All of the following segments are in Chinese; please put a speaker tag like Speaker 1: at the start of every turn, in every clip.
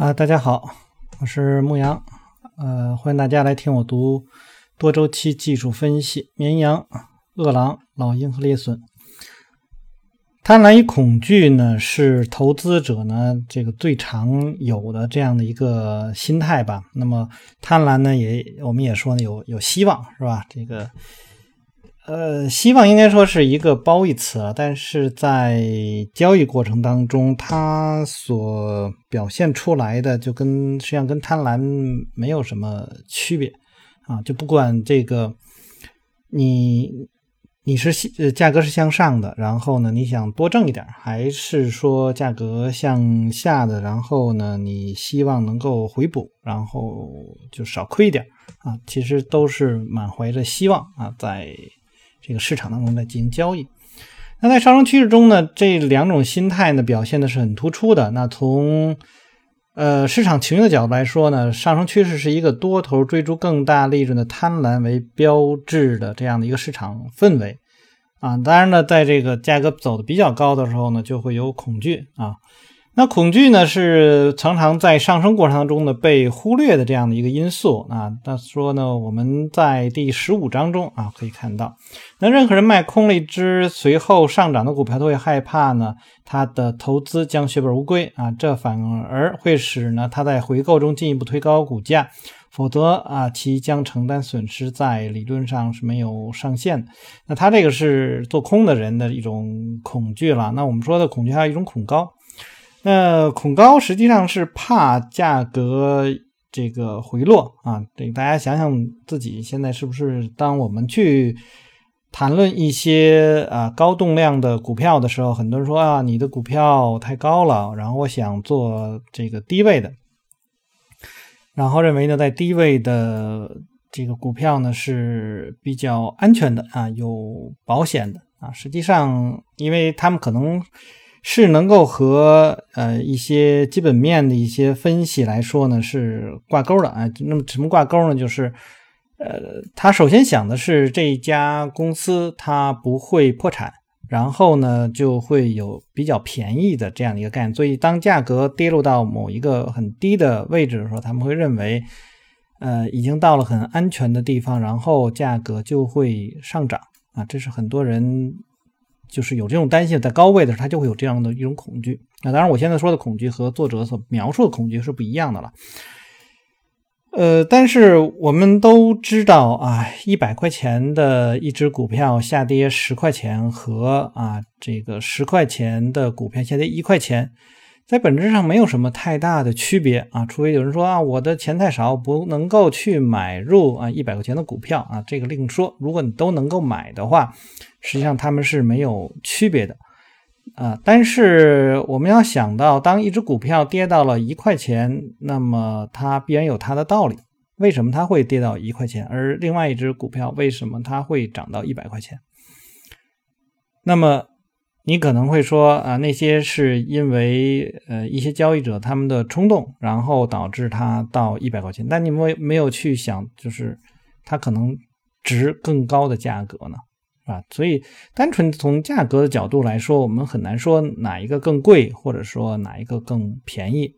Speaker 1: 啊，大家好，我是牧羊，呃，欢迎大家来听我读多周期技术分析。绵羊、饿狼、老鹰和猎隼。贪婪与恐惧呢，是投资者呢这个最常有的这样的一个心态吧。那么贪婪呢，也我们也说呢有有希望，是吧？这个。呃，希望应该说是一个褒义词啊，但是在交易过程当中，它所表现出来的就跟实际上跟贪婪没有什么区别啊，就不管这个你你是呃价格是向上的，然后呢你想多挣一点，还是说价格向下的，然后呢你希望能够回补，然后就少亏一点啊，其实都是满怀着希望啊，在。这个市场当中在进行交易，那在上升趋势中呢，这两种心态呢表现的是很突出的。那从呃市场情绪的角度来说呢，上升趋势是一个多头追逐更大利润的贪婪为标志的这样的一个市场氛围啊。当然呢，在这个价格走的比较高的时候呢，就会有恐惧啊。那恐惧呢，是常常在上升过程当中呢被忽略的这样的一个因素啊。他说呢，我们在第十五章中啊可以看到，那任何人卖空了一只随后上涨的股票，都会害怕呢，他的投资将血本无归啊。这反而会使呢他在回购中进一步推高股价，否则啊，其将承担损失，在理论上是没有上限的。那他这个是做空的人的一种恐惧了。那我们说的恐惧还有一种恐高。那恐高实际上是怕价格这个回落啊。对，大家想想自己现在是不是，当我们去谈论一些啊高动量的股票的时候，很多人说啊，你的股票太高了，然后我想做这个低位的，然后认为呢，在低位的这个股票呢是比较安全的啊，有保险的啊。实际上，因为他们可能。是能够和呃一些基本面的一些分析来说呢是挂钩的啊。那么什么挂钩呢？就是呃，他首先想的是这一家公司它不会破产，然后呢就会有比较便宜的这样的一个概念。所以当价格跌落到某一个很低的位置的时候，他们会认为呃已经到了很安全的地方，然后价格就会上涨啊。这是很多人。就是有这种担心，在高位的时候，他就会有这样的一种恐惧。那当然，我现在说的恐惧和作者所描述的恐惧是不一样的了。呃，但是我们都知道啊，一百块钱的一只股票下跌十块钱，和啊这个十块钱的股票下跌一块钱。在本质上没有什么太大的区别啊，除非有人说啊，我的钱太少，不能够去买入啊一百块钱的股票啊，这个另说。如果你都能够买的话，实际上他们是没有区别的啊。但是我们要想到，当一只股票跌到了一块钱，那么它必然有它的道理。为什么它会跌到一块钱，而另外一只股票为什么它会涨到一百块钱？那么。你可能会说啊，那些是因为呃一些交易者他们的冲动，然后导致它到一百块钱。但你没没有去想，就是它可能值更高的价格呢，啊？所以单纯从价格的角度来说，我们很难说哪一个更贵，或者说哪一个更便宜。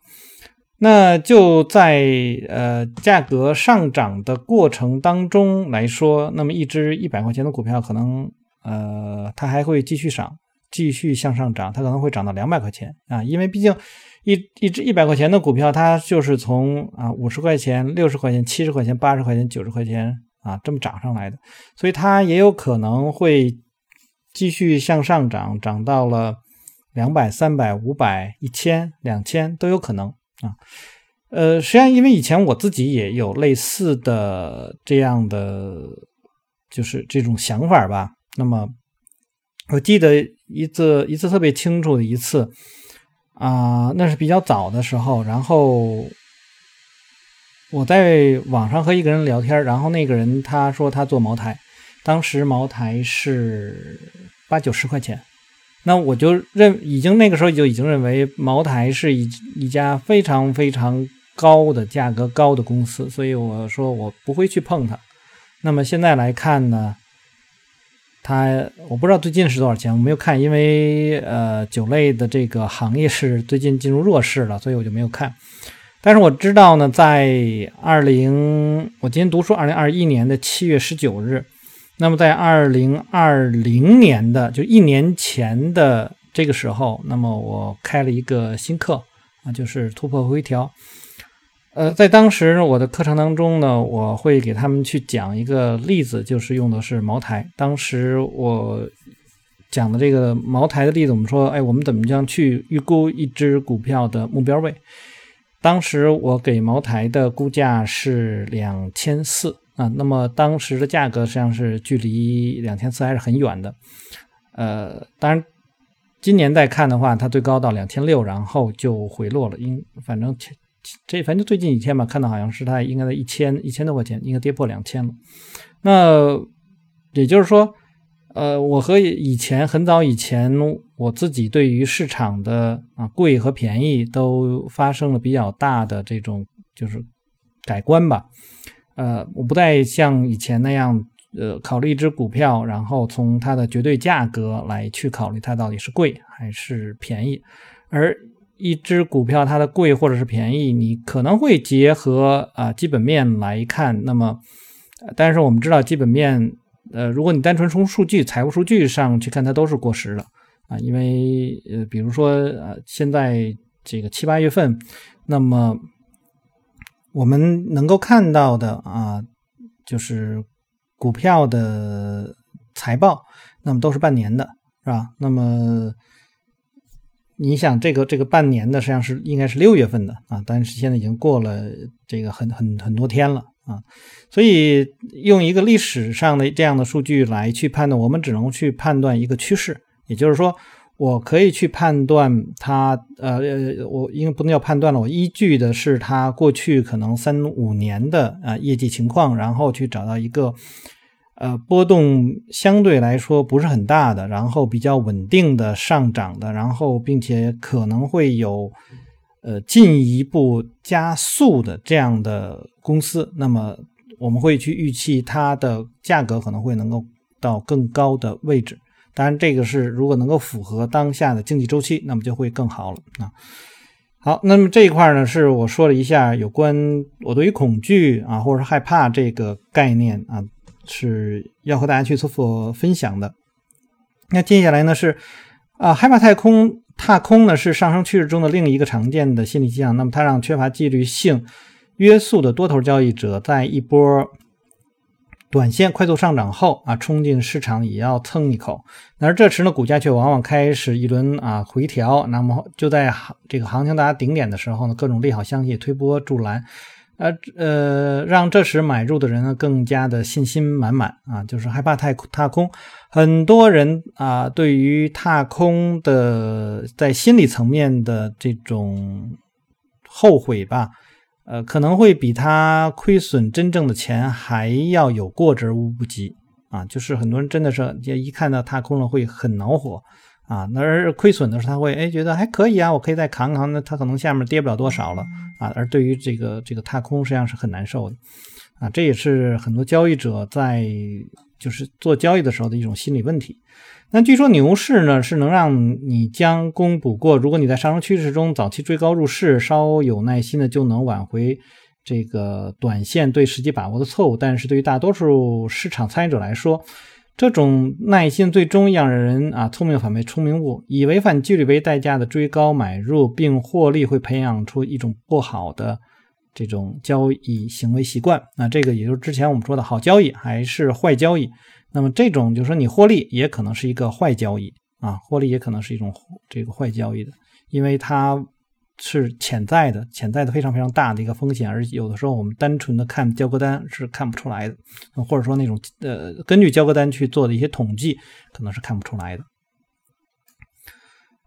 Speaker 1: 那就在呃价格上涨的过程当中来说，那么一只一百块钱的股票，可能呃它还会继续涨。继续向上涨，它可能会涨到两百块钱啊，因为毕竟一一只一百块钱的股票，它就是从啊五十块钱、六十块钱、七十块钱、八十块钱、九十块钱啊这么涨上来的，所以它也有可能会继续向上涨，涨到了两百、三百、五百、一千、两千都有可能啊。呃，实际上因为以前我自己也有类似的这样的就是这种想法吧，那么。我记得一次一次特别清楚的一次啊，那是比较早的时候。然后我在网上和一个人聊天，然后那个人他说他做茅台，当时茅台是八九十块钱。那我就认已经那个时候就已经认为茅台是一一家非常非常高的价格高的公司，所以我说我不会去碰它。那么现在来看呢？它我不知道最近是多少钱，我没有看，因为呃酒类的这个行业是最近进入弱势了，所以我就没有看。但是我知道呢，在二零我今天读书二零二一年的七月十九日，那么在二零二零年的就一年前的这个时候，那么我开了一个新课啊，就是突破回调。呃，在当时我的课程当中呢，我会给他们去讲一个例子，就是用的是茅台。当时我讲的这个茅台的例子，我们说，哎，我们怎么样去预估一只股票的目标位？当时我给茅台的估价是两千四啊，那么当时的价格实际上是距离两千四还是很远的，呃，当然今年再看的话，它最高到两千六，然后就回落了，因反正这反正最近几天吧，看到好像是它应该在一千一千多块钱，应该跌破两千了，那也就是说。呃，我和以前很早以前，我自己对于市场的啊贵和便宜都发生了比较大的这种就是改观吧。呃，我不再像以前那样，呃，考虑一只股票，然后从它的绝对价格来去考虑它到底是贵还是便宜。而一只股票它的贵或者是便宜，你可能会结合啊基本面来看。那么，但是我们知道基本面。呃，如果你单纯从数据、财务数据上去看，它都是过时的啊，因为呃，比如说呃，现在这个七八月份，那么我们能够看到的啊，就是股票的财报，那么都是半年的，是吧？那么你想，这个这个半年的实际上是应该是六月份的啊，但是现在已经过了这个很很很多天了。啊，所以用一个历史上的这样的数据来去判断，我们只能去判断一个趋势，也就是说，我可以去判断它，呃呃，我应该不能叫判断了，我依据的是它过去可能三五年的啊业绩情况，然后去找到一个呃波动相对来说不是很大的，然后比较稳定的上涨的，然后并且可能会有。呃，进一步加速的这样的公司，那么我们会去预期它的价格可能会能够到更高的位置。当然，这个是如果能够符合当下的经济周期，那么就会更好了啊。好，那么这一块呢，是我说了一下有关我对于恐惧啊，或者是害怕这个概念啊，是要和大家去做做分享的。那接下来呢是啊，害怕太空。踏空呢是上升趋势中的另一个常见的心理迹象，那么它让缺乏纪律性约束的多头交易者在一波短线快速上涨后啊，冲进市场也要蹭一口，而这时呢，股价却往往开始一轮啊回调，那么就在行这个行情达顶点的时候呢，各种利好消息推波助澜。呃呃，让这时买入的人呢更加的信心满满啊，就是害怕太踏空。很多人啊，对于踏空的在心理层面的这种后悔吧，呃，可能会比他亏损真正的钱还要有过之而无不及啊。就是很多人真的是一看到踏空了会很恼火。啊，那而亏损的时候，他会哎觉得还可以啊，我可以再扛扛，那他可能下面跌不了多少了啊。而对于这个这个踏空，实际上是很难受的啊。这也是很多交易者在就是做交易的时候的一种心理问题。那据说牛市呢是能让你将功补过，如果你在上升趋势中早期追高入市，稍有耐心的就能挽回这个短线对时机把握的错误。但是对于大多数市场参与者来说，这种耐心最终让人啊聪明反被聪明误，以违反纪律为代价的追高买入并获利，会培养出一种不好的这种交易行为习惯。那这个也就是之前我们说的好交易还是坏交易。那么这种就是说你获利也可能是一个坏交易啊，获利也可能是一种这个坏交易的，因为它。是潜在的、潜在的非常非常大的一个风险，而有的时候我们单纯的看交割单是看不出来的，或者说那种呃根据交割单去做的一些统计，可能是看不出来的。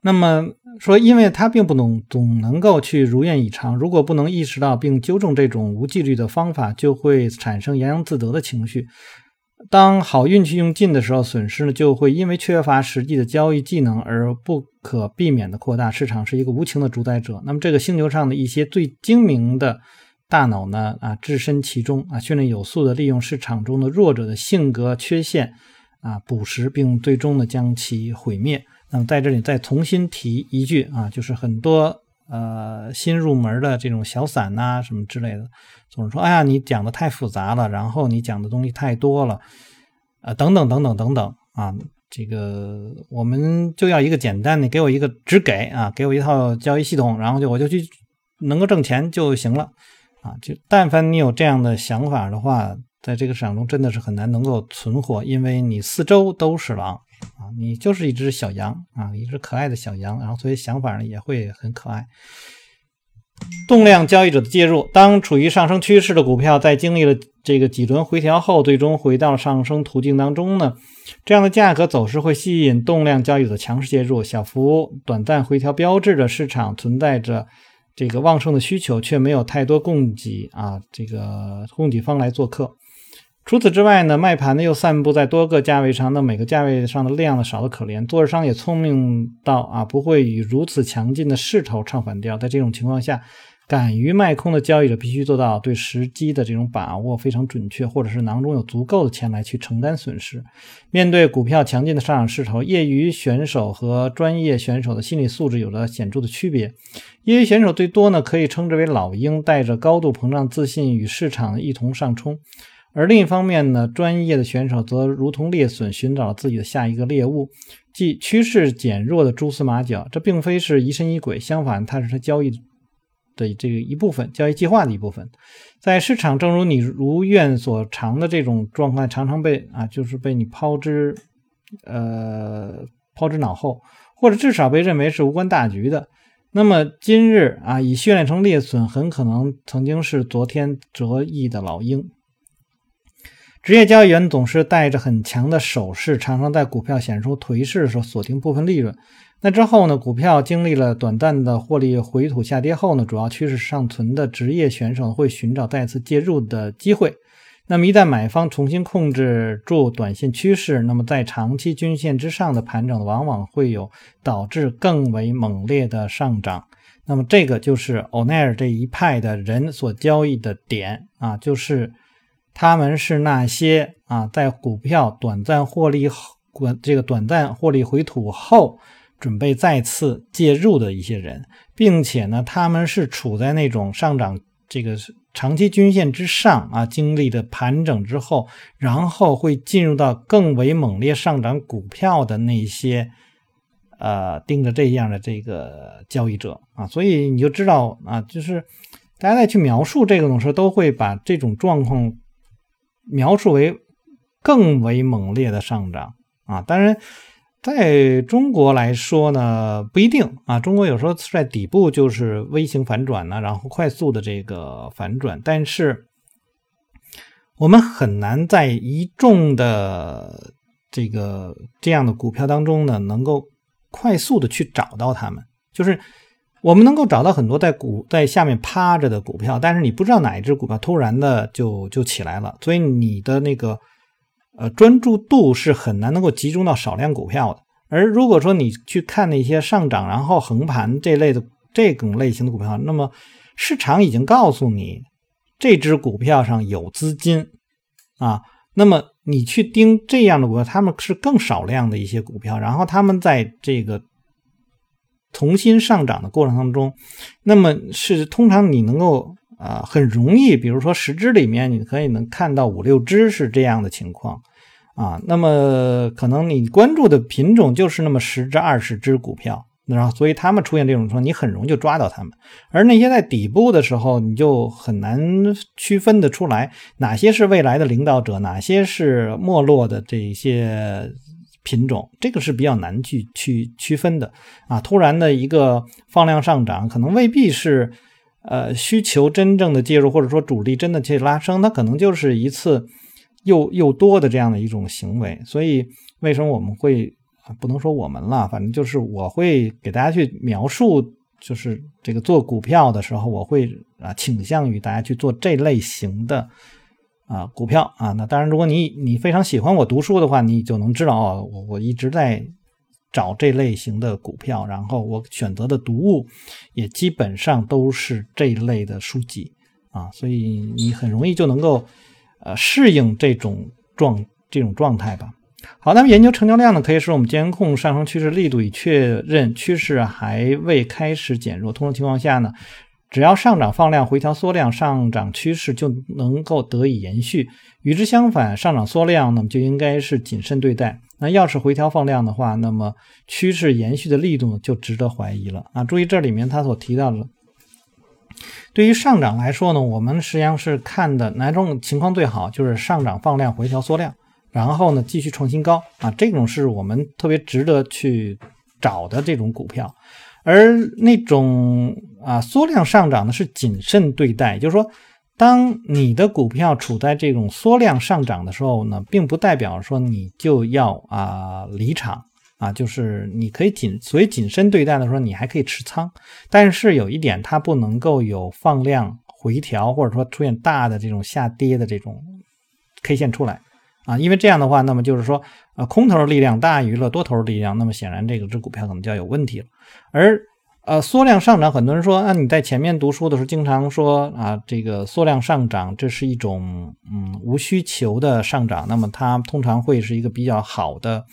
Speaker 1: 那么说，因为它并不能总能够去如愿以偿，如果不能意识到并纠正这种无纪律的方法，就会产生洋洋自得的情绪。当好运气用尽的时候，损失呢就会因为缺乏实际的交易技能而不可避免的扩大。市场是一个无情的主宰者，那么这个星球上的一些最精明的大脑呢啊置身其中啊，训练有素的利用市场中的弱者的性格缺陷啊捕食，并最终呢将其毁灭。那么在这里再重新提一句啊，就是很多呃新入门的这种小散呐什么之类的，总是说哎呀你讲的太复杂了，然后你讲的东西太多了，呃等等等等等等啊，这个我们就要一个简单的，给我一个只给啊，给我一套交易系统，然后就我就去能够挣钱就行了啊，就但凡你有这样的想法的话。在这个市场中真的是很难能够存活，因为你四周都是狼啊，你就是一只小羊啊，一只可爱的小羊，然后所以想法呢也会很可爱。动量交易者的介入，当处于上升趋势的股票在经历了这个几轮回调后，最终回到上升途径当中呢，这样的价格走势会吸引动量交易的强势介入。小幅短暂回调标志着市场存在着这个旺盛的需求，却没有太多供给啊，这个供给方来做客。除此之外呢，卖盘呢又散布在多个价位上，那每个价位上的量呢少得可怜。做市商也聪明到啊，不会与如此强劲的势头唱反调。在这种情况下，敢于卖空的交易者必须做到对时机的这种把握非常准确，或者是囊中有足够的钱来去承担损失。面对股票强劲的上涨势头，业余选手和专业选手的心理素质有着显著的区别。业余选手最多呢可以称之为老鹰，带着高度膨胀自信与市场一同上冲。而另一方面呢，专业的选手则如同猎隼，寻找自己的下一个猎物，即趋势减弱的蛛丝马脚。这并非是疑神疑鬼，相反，它是他交易的这个一部分，交易计划的一部分。在市场正如你如愿所偿的这种状况，常常被啊，就是被你抛之呃抛之脑后，或者至少被认为是无关大局的。那么今日啊，已训练成猎隼，很可能曾经是昨天折翼的老鹰。职业交易员总是带着很强的手势，常常在股票显示出颓势的时候锁定部分利润。那之后呢？股票经历了短暂的获利回吐下跌后呢？主要趋势尚存的职业选手会寻找再次介入的机会。那么一旦买方重新控制住短线趋势，那么在长期均线之上的盘整往往会有导致更为猛烈的上涨。那么这个就是欧奈尔这一派的人所交易的点啊，就是。他们是那些啊，在股票短暂获利后，这个短暂获利回吐后，准备再次介入的一些人，并且呢，他们是处在那种上涨这个长期均线之上啊，经历的盘整之后，然后会进入到更为猛烈上涨股票的那些，呃，盯着这样的这个交易者啊，所以你就知道啊，就是大家在去描述这个的时候，都会把这种状况。描述为更为猛烈的上涨啊！当然，在中国来说呢，不一定啊。中国有时候在底部就是微型反转呢，然后快速的这个反转，但是我们很难在一众的这个这样的股票当中呢，能够快速的去找到它们，就是。我们能够找到很多在股在下面趴着的股票，但是你不知道哪一只股票突然的就就起来了，所以你的那个呃专注度是很难能够集中到少量股票的。而如果说你去看那些上涨然后横盘这类的这种类型的股票，那么市场已经告诉你这只股票上有资金啊，那么你去盯这样的股票，他们是更少量的一些股票，然后他们在这个。重新上涨的过程当中，那么是通常你能够啊很容易，比如说十只里面你可以能看到五六只是这样的情况啊，那么可能你关注的品种就是那么十只二十只股票，然后所以他们出现这种情况，你很容易就抓到他们，而那些在底部的时候，你就很难区分的出来哪些是未来的领导者，哪些是没落的这些。品种这个是比较难去去区分的啊，突然的一个放量上涨，可能未必是呃需求真正的介入，或者说主力真的去拉升，它可能就是一次又又多的这样的一种行为。所以为什么我们会不能说我们了，反正就是我会给大家去描述，就是这个做股票的时候，我会啊倾向于大家去做这类型的。啊，股票啊，那当然，如果你你非常喜欢我读书的话，你就能知道哦，我我一直在找这类型的股票，然后我选择的读物也基本上都是这一类的书籍啊，所以你很容易就能够呃适应这种状这种状态吧。好，那么研究成交量呢，可以使我们监控上升趋势力度，以确认趋势还未开始减弱。通常情况下呢，只要上涨放量，回调缩量，上涨趋势就能够得以延续。与之相反，上涨缩量，那么就应该是谨慎对待。那要是回调放量的话，那么趋势延续的力度就值得怀疑了啊！注意这里面他所提到的，对于上涨来说呢，我们实际上是看的哪种情况最好，就是上涨放量，回调缩量。然后呢，继续创新高啊，这种是我们特别值得去找的这种股票，而那种啊缩量上涨呢是谨慎对待，就是说，当你的股票处在这种缩量上涨的时候呢，并不代表说你就要啊离场啊，就是你可以谨所以谨慎对待的时候，你还可以持仓，但是有一点，它不能够有放量回调，或者说出现大的这种下跌的这种 K 线出来。啊，因为这样的话，那么就是说，呃，空头力量大于了多头力量，那么显然这个只股票可能就要有问题了。而呃，缩量上涨，很多人说，啊，你在前面读书的时候经常说啊，这个缩量上涨这是一种嗯无需求的上涨，那么它通常会是一个比较好的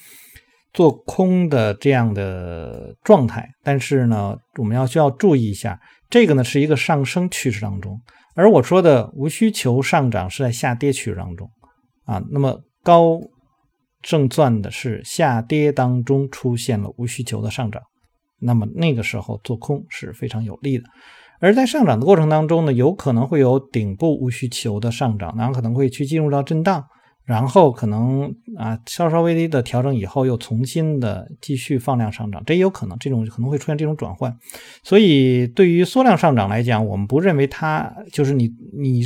Speaker 1: 做空的这样的状态。但是呢，我们要需要注意一下，这个呢是一个上升趋势当中，而我说的无需求上涨是在下跌趋势当中。啊，那么高正赚的是下跌当中出现了无需求的上涨，那么那个时候做空是非常有利的。而在上涨的过程当中呢，有可能会有顶部无需求的上涨，然后可能会去进入到震荡，然后可能啊稍稍微微的调整以后又重新的继续放量上涨，这也有可能，这种可能会出现这种转换。所以对于缩量上涨来讲，我们不认为它就是你你。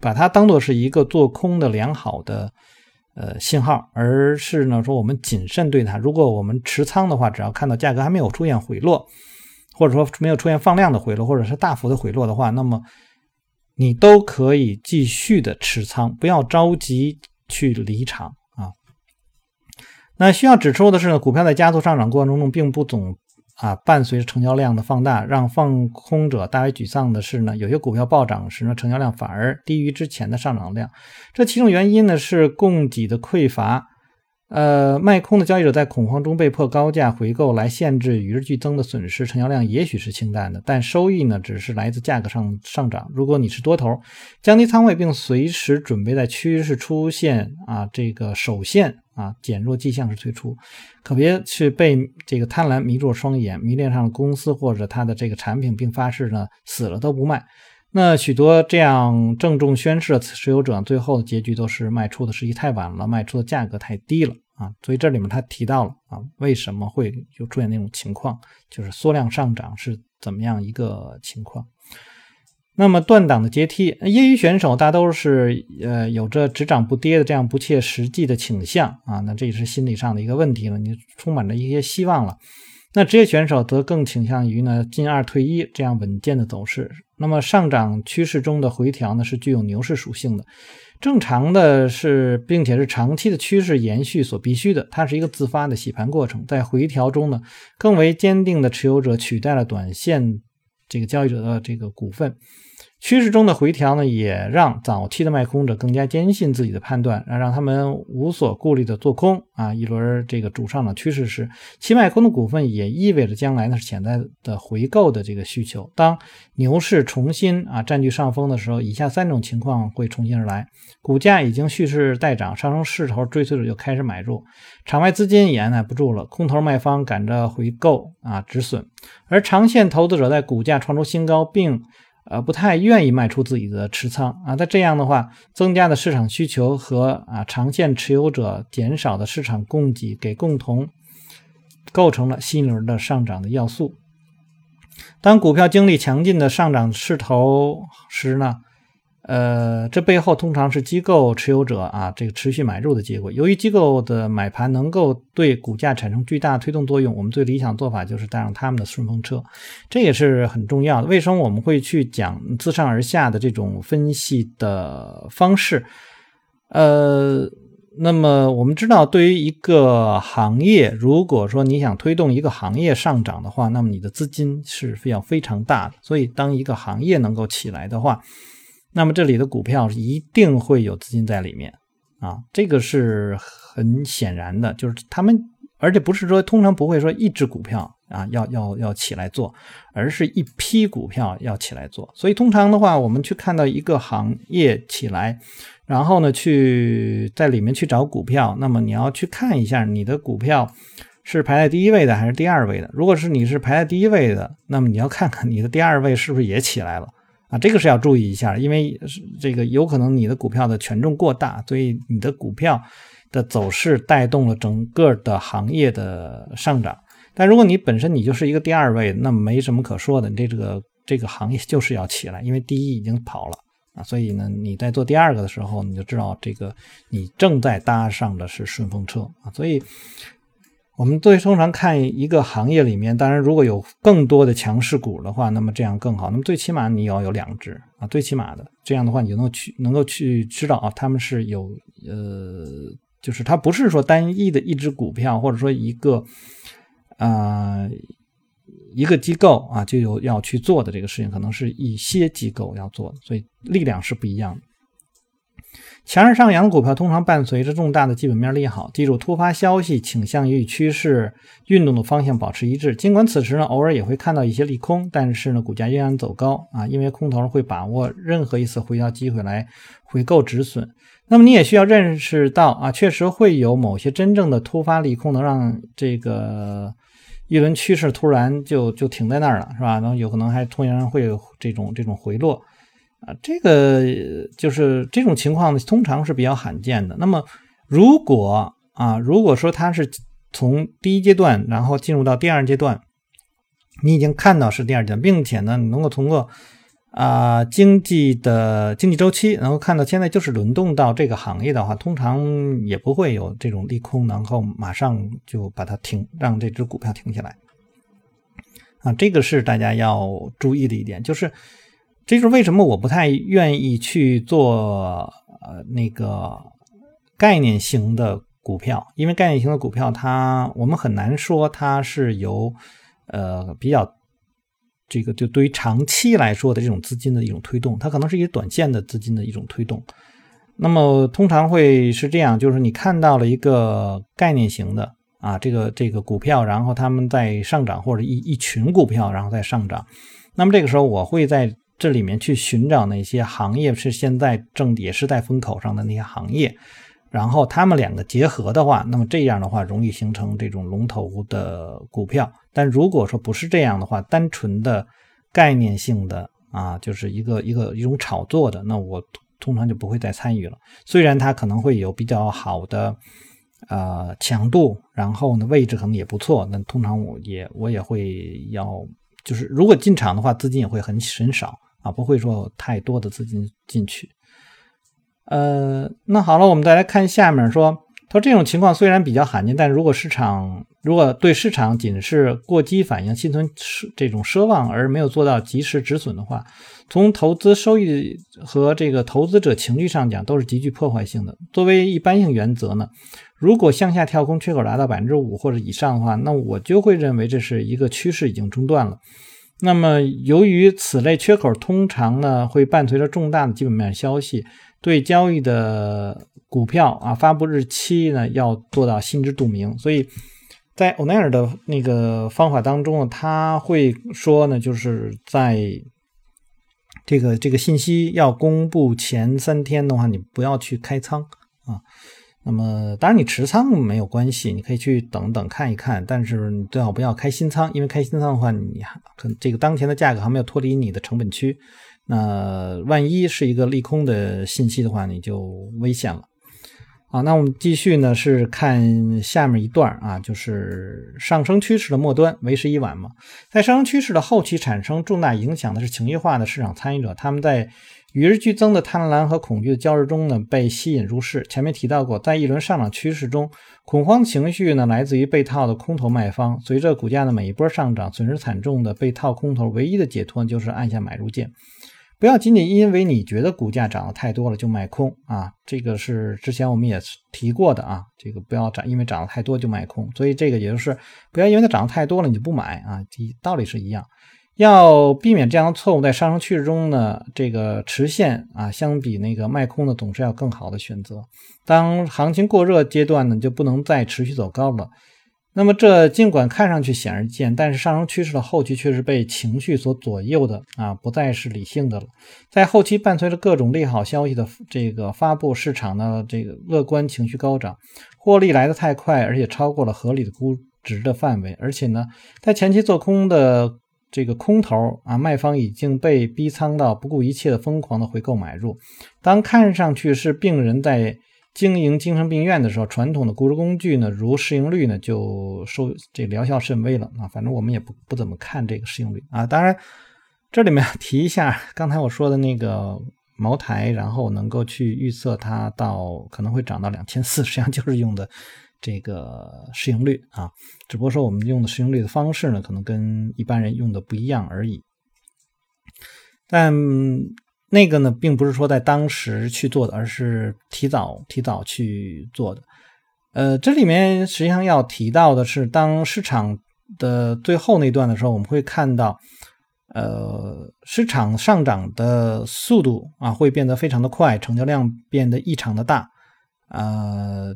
Speaker 1: 把它当做是一个做空的良好的呃信号，而是呢说我们谨慎对它。如果我们持仓的话，只要看到价格还没有出现回落，或者说没有出现放量的回落，或者是大幅的回落的话，那么你都可以继续的持仓，不要着急去离场啊。那需要指出的是呢，股票在加速上涨过程中并不总。啊，伴随着成交量的放大，让放空者大为沮丧的是呢，有些股票暴涨时呢，成交量反而低于之前的上涨量。这其中原因呢是供给的匮乏，呃，卖空的交易者在恐慌中被迫高价回购来限制与日俱增的损失，成交量也许是清淡的，但收益呢只是来自价格上上涨。如果你是多头，降低仓位并随时准备在趋势出现啊这个首线。啊，减弱迹象是退出，可别去被这个贪婪迷住了双眼，迷恋上了公司或者它的这个产品，并发誓呢死了都不卖。那许多这样郑重宣誓的持有者，最后的结局都是卖出的时机太晚了，卖出的价格太低了啊。所以这里面他提到了啊，为什么会就出现那种情况，就是缩量上涨是怎么样一个情况。那么断档的阶梯，业余选手大都是呃有着只涨不跌的这样不切实际的倾向啊，那这也是心理上的一个问题了，你充满着一些希望了。那职业选手则更倾向于呢进二退一这样稳健的走势。那么上涨趋势中的回调呢是具有牛市属性的，正常的是并且是长期的趋势延续所必须的，它是一个自发的洗盘过程。在回调中呢，更为坚定的持有者取代了短线这个交易者的这个股份。趋势中的回调呢，也让早期的卖空者更加坚信自己的判断，让让他们无所顾虑的做空啊。一轮这个主上涨趋势时，其卖空的股份也意味着将来呢是潜在的回购的这个需求。当牛市重新啊占据上风的时候，以下三种情况会重新而来：股价已经蓄势待涨，上升势头追随者就开始买入，场外资金也按耐不住了，空头卖方赶着回购啊止损，而长线投资者在股价创出新高并呃，不太愿意卖出自己的持仓啊，那这样的话，增加的市场需求和啊长线持有者减少的市场供给，给共同构成了新一轮的上涨的要素。当股票经历强劲的上涨势头时呢？呃，这背后通常是机构持有者啊，这个持续买入的结果。由于机构的买盘能够对股价产生巨大推动作用，我们最理想做法就是带上他们的顺风车，这也是很重要的。为什么我们会去讲自上而下的这种分析的方式？呃，那么我们知道，对于一个行业，如果说你想推动一个行业上涨的话，那么你的资金是非常非常大的。所以，当一个行业能够起来的话，那么这里的股票一定会有资金在里面啊，这个是很显然的，就是他们，而且不是说通常不会说一只股票啊要要要起来做，而是一批股票要起来做。所以通常的话，我们去看到一个行业起来，然后呢去在里面去找股票，那么你要去看一下你的股票是排在第一位的还是第二位的。如果是你是排在第一位的，那么你要看看你的第二位是不是也起来了。啊，这个是要注意一下，因为这个有可能你的股票的权重过大，所以你的股票的走势带动了整个的行业的上涨。但如果你本身你就是一个第二位，那没什么可说的，你这这个这个行业就是要起来，因为第一已经跑了啊，所以呢，你在做第二个的时候，你就知道这个你正在搭上的是顺风车啊，所以。我们最通常看一个行业里面，当然如果有更多的强势股的话，那么这样更好。那么最起码你要有两只啊，最起码的这样的话，你就能去能够去知道啊，他们是有呃，就是它不是说单一的一只股票，或者说一个啊一个机构啊就有要去做的这个事情，可能是一些机构要做的，所以力量是不一样的。强势上扬的股票通常伴随着重大的基本面利好。记住，突发消息倾向与趋势运动的方向保持一致。尽管此时呢，偶尔也会看到一些利空，但是呢，股价依然走高啊，因为空头会把握任何一次回调机会来回购止损。那么你也需要认识到啊，确实会有某些真正的突发利空能让这个一轮趋势突然就就停在那儿了，是吧？然后有可能还突然会有这种这种回落。啊，这个就是这种情况通常是比较罕见的。那么，如果啊，如果说它是从第一阶段，然后进入到第二阶段，你已经看到是第二阶段，并且呢，能够通过啊经济的经济周期，能够看到现在就是轮动到这个行业的话，通常也不会有这种利空，然后马上就把它停，让这只股票停下来。啊，这个是大家要注意的一点，就是。这就是为什么我不太愿意去做呃那个概念型的股票，因为概念型的股票它我们很难说它是由呃比较这个就对于长期来说的这种资金的一种推动，它可能是一个短线的资金的一种推动。那么通常会是这样，就是你看到了一个概念型的啊这个这个股票，然后他们在上涨，或者一一群股票然后在上涨，那么这个时候我会在。这里面去寻找那些行业是现在正也是在风口上的那些行业，然后他们两个结合的话，那么这样的话容易形成这种龙头的股票。但如果说不是这样的话，单纯的概念性的啊，就是一个一个一种炒作的，那我通常就不会再参与了。虽然它可能会有比较好的呃强度，然后呢位置可能也不错，那通常我也我也会要，就是如果进场的话，资金也会很很少。啊，不会说太多的资金进去。呃，那好了，我们再来看下面说，他说这种情况虽然比较罕见，但如果市场如果对市场仅是过激反应，心存这种奢望而没有做到及时止损的话，从投资收益和这个投资者情绪上讲，都是极具破坏性的。作为一般性原则呢，如果向下跳空缺口达到百分之五或者以上的话，那我就会认为这是一个趋势已经中断了。那么，由于此类缺口通常呢会伴随着重大的基本面消息，对交易的股票啊发布日期呢要做到心知肚明，所以在欧奈尔的那个方法当中呢，他会说呢，就是在这个这个信息要公布前三天的话，你不要去开仓啊。那么，当然你持仓没有关系，你可以去等等看一看，但是你最好不要开新仓，因为开新仓的话，你可这个当前的价格还没有脱离你的成本区，那万一是一个利空的信息的话，你就危险了。好，那我们继续呢，是看下面一段啊，就是上升趋势的末端为时已晚嘛，在上升趋势的后期产生重大影响的是情绪化的市场参与者，他们在。与日俱增的贪婪和恐惧的交织中呢，被吸引入市。前面提到过，在一轮上涨趋势中，恐慌情绪呢来自于被套的空头卖方。随着股价的每一波上涨，损失惨重的被套空头唯一的解脱就是按下买入键。不要仅仅因为你觉得股价涨得太多了就卖空啊！这个是之前我们也提过的啊。这个不要涨，因为涨得太多就卖空。所以这个也就是不要因为它涨得太多了你就不买啊。道理是一样。要避免这样的错误，在上升趋势中呢，这个持线啊，相比那个卖空呢，总是要更好的选择。当行情过热阶段呢，就不能再持续走高了。那么这尽管看上去显而易见，但是上升趋势的后期却是被情绪所左右的啊，不再是理性的了。在后期伴随着各种利好消息的这个发布，市场的这个乐观情绪高涨，获利来得太快，而且超过了合理的估值的范围。而且呢，在前期做空的这个空头啊，卖方已经被逼仓到不顾一切的疯狂的回购买入。当看上去是病人在。经营精神病院的时候，传统的估值工具呢，如市盈率呢，就收这疗效甚微了啊。反正我们也不不怎么看这个市盈率啊。当然，这里面提一下刚才我说的那个茅台，然后能够去预测它到可能会涨到两千四，实际上就是用的这个市盈率啊。只不过说我们用的市盈率的方式呢，可能跟一般人用的不一样而已。但那个呢，并不是说在当时去做的，而是提早提早去做的。呃，这里面实际上要提到的是，当市场的最后那段的时候，我们会看到，呃，市场上涨的速度啊会变得非常的快，成交量变得异常的大，呃，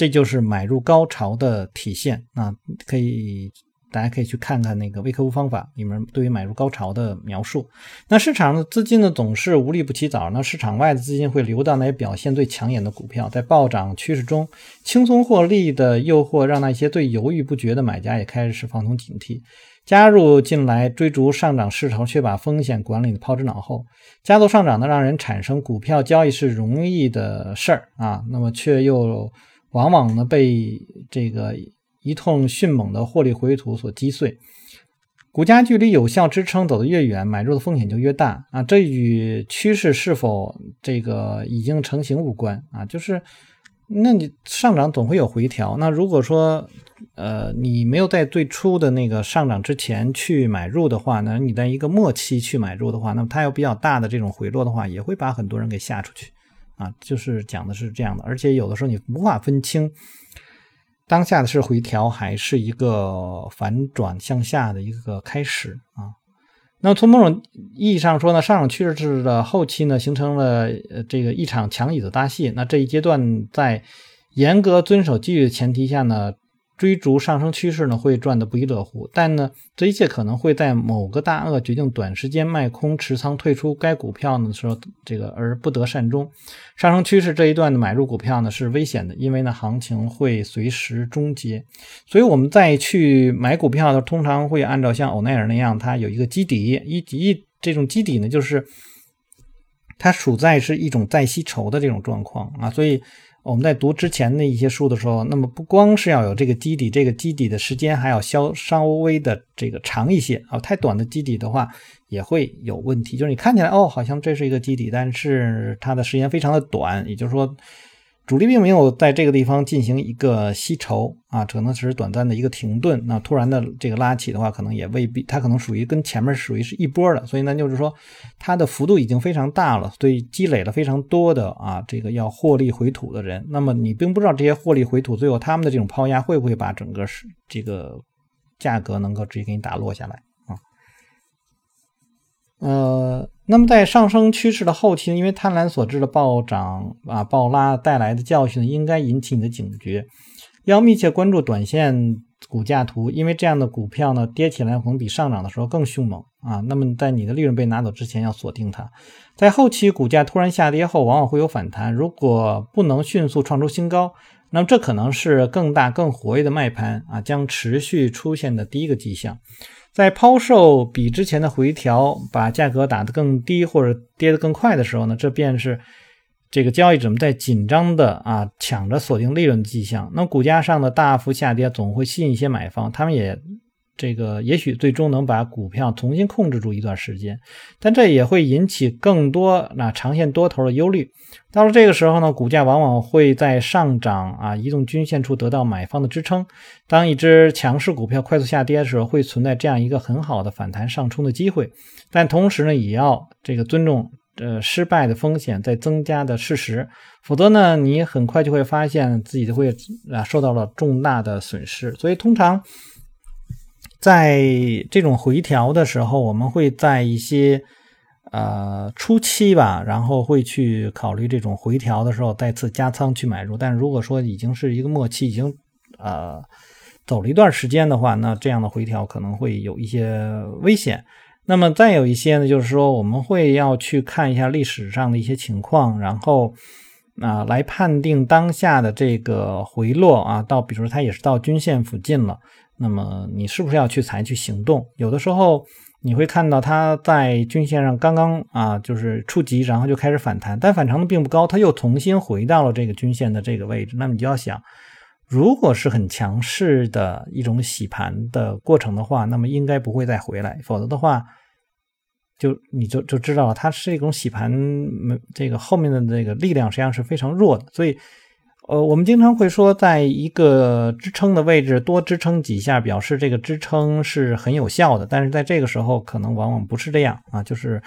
Speaker 1: 这就是买入高潮的体现啊，可以。大家可以去看看那个微客户方法里面对于买入高潮的描述。那市场的资金呢总是无利不起早，那市场外的资金会流到那些表现最抢眼的股票，在暴涨趋势中轻松获利的诱惑，让那些最犹豫不决的买家也开始放松警惕，加入进来追逐上涨势头，却把风险管理的抛之脑后。加速上涨呢，让人产生股票交易是容易的事儿啊，那么却又往往呢被这个。一通迅猛的获利回吐所击碎，股价距离有效支撑走得越远，买入的风险就越大啊！这与趋势是否这个已经成型无关啊，就是那你上涨总会有回调，那如果说呃你没有在最初的那个上涨之前去买入的话，那你在一个末期去买入的话，那么它有比较大的这种回落的话，也会把很多人给吓出去啊！就是讲的是这样的，而且有的时候你无法分清。当下的是回调还是一个反转向下的一个开始啊？那从某种意义上说呢，上涨趋势的后期呢，形成了这个一场强椅子搭戏。那这一阶段在严格遵守纪律的前提下呢？追逐上升趋势呢，会赚得不亦乐乎。但呢，这一切可能会在某个大鳄决定短时间卖空持仓退出该股票的时候，这个而不得善终。上升趋势这一段的买入股票呢是危险的，因为呢行情会随时终结。所以我们再去买股票的，通常会按照像欧奈尔那样，它有一个基底，一一这种基底呢，就是它处在是一种再吸筹的这种状况啊，所以。我们在读之前的一些书的时候，那么不光是要有这个基底，这个基底的时间还要稍稍微的这个长一些啊，太短的基底的话也会有问题。就是你看起来哦，好像这是一个基底，但是它的时间非常的短，也就是说。主力并没有在这个地方进行一个吸筹啊，可能只是短暂的一个停顿。那突然的这个拉起的话，可能也未必，它可能属于跟前面属于是一波的。所以呢，就是说它的幅度已经非常大了，所以积累了非常多的啊这个要获利回吐的人。那么你并不知道这些获利回吐最后他们的这种抛压会不会把整个是这个价格能够直接给你打落下来？呃。那么在上升趋势的后期，因为贪婪所致的暴涨啊、暴拉带来的教训，应该引起你的警觉，要密切关注短线股价图，因为这样的股票呢，跌起来可能比上涨的时候更凶猛啊。那么在你的利润被拿走之前，要锁定它。在后期股价突然下跌后，往往会有反弹，如果不能迅速创出新高，那么这可能是更大、更活跃的卖盘啊将持续出现的第一个迹象。在抛售比之前的回调把价格打得更低或者跌得更快的时候呢，这便是这个交易者们在紧张的啊抢着锁定利润的迹象。那股价上的大幅下跌总会吸引一些买方，他们也。这个也许最终能把股票重新控制住一段时间，但这也会引起更多那长线多头的忧虑。到了这个时候呢，股价往往会在上涨啊移动均线处得到买方的支撑。当一只强势股票快速下跌的时候，会存在这样一个很好的反弹上冲的机会。但同时呢，也要这个尊重呃失败的风险在增加的事实，否则呢，你很快就会发现自己就会啊受到了重大的损失。所以通常。在这种回调的时候，我们会在一些呃初期吧，然后会去考虑这种回调的时候再次加仓去买入。但如果说已经是一个末期，已经呃走了一段时间的话，那这样的回调可能会有一些危险。那么再有一些呢，就是说我们会要去看一下历史上的一些情况，然后啊来判定当下的这个回落啊，到比如说它也是到均线附近了，那么你是不是要去采取行动？有的时候你会看到它在均线上刚刚啊就是触及，然后就开始反弹，但反弹的并不高，它又重新回到了这个均线的这个位置，那么你就要想。如果是很强势的一种洗盘的过程的话，那么应该不会再回来，否则的话，就你就就知道了，它是一种洗盘，这个后面的这个力量实际上是非常弱的。所以，呃，我们经常会说，在一个支撑的位置多支撑几下，表示这个支撑是很有效的。但是在这个时候，可能往往不是这样啊，就是。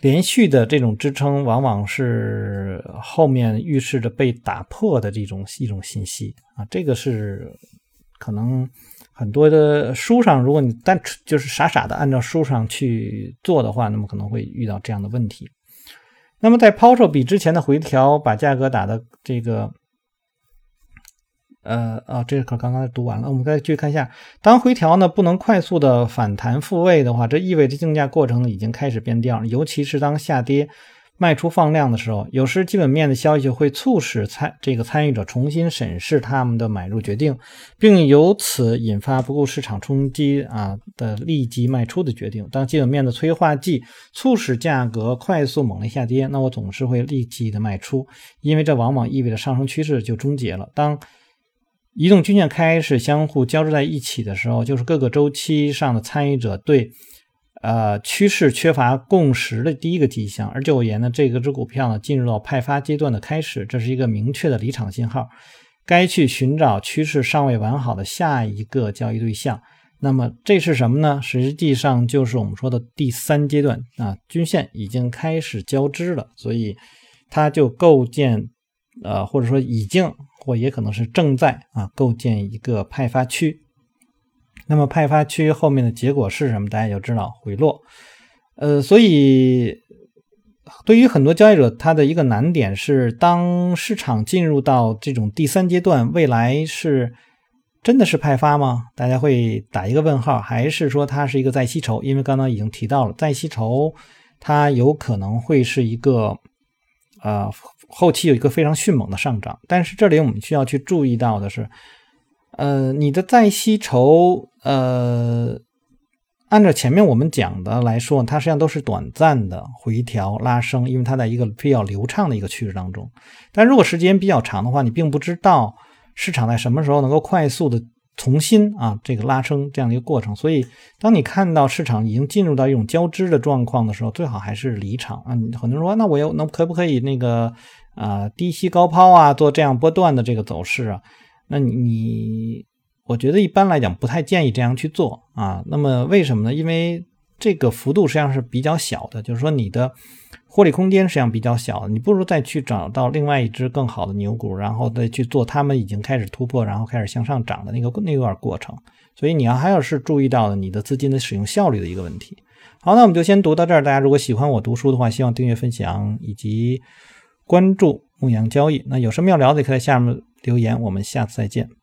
Speaker 1: 连续的这种支撑，往往是后面预示着被打破的这种一种信息啊，这个是可能很多的书上，如果你单就是傻傻的按照书上去做的话，那么可能会遇到这样的问题。那么在抛售比之前的回调，把价格打的这个。呃啊，这课刚刚读完了，我们再继续看一下。当回调呢不能快速的反弹复位的话，这意味着竞价过程已经开始变调。尤其是当下跌卖出放量的时候，有时基本面的消息会促使参这个参与者重新审视他们的买入决定，并由此引发不顾市场冲击啊的立即卖出的决定。当基本面的催化剂促使价格快速猛烈下跌，那我总是会立即的卖出，因为这往往意味着上升趋势就终结了。当移动均线开始相互交织在一起的时候，就是各个周期上的参与者对呃趋势缺乏共识的第一个迹象。而就我言呢，这个只股票呢进入到派发阶段的开始，这是一个明确的离场信号，该去寻找趋势尚未完好的下一个交易对象。那么这是什么呢？实际上就是我们说的第三阶段啊，均线已经开始交织了，所以它就构建呃或者说已经。或也可能是正在啊构建一个派发区，那么派发区后面的结果是什么？大家就知道回落。呃，所以对于很多交易者，他的一个难点是，当市场进入到这种第三阶段，未来是真的是派发吗？大家会打一个问号，还是说它是一个再吸筹？因为刚刚已经提到了，再吸筹它有可能会是一个呃。后期有一个非常迅猛的上涨，但是这里我们需要去注意到的是，呃，你的再吸筹，呃，按照前面我们讲的来说，它实际上都是短暂的回调拉升，因为它在一个比较流畅的一个趋势当中。但如果时间比较长的话，你并不知道市场在什么时候能够快速的。重新啊，这个拉升这样的一个过程，所以当你看到市场已经进入到一种交织的状况的时候，最好还是离场啊。很多人说，那我又能可不可以那个啊低吸高抛啊，做这样波段的这个走势啊？那你我觉得一般来讲不太建议这样去做啊。那么为什么呢？因为这个幅度实际上是比较小的，就是说你的。获利空间实际上比较小，你不如再去找到另外一只更好的牛股，然后再去做他们已经开始突破，然后开始向上涨的那个那段过程。所以你要还要是注意到了你的资金的使用效率的一个问题。好，那我们就先读到这儿。大家如果喜欢我读书的话，希望订阅、分享以及关注牧羊交易。那有什么要聊的，可以在下面留言。我们下次再见。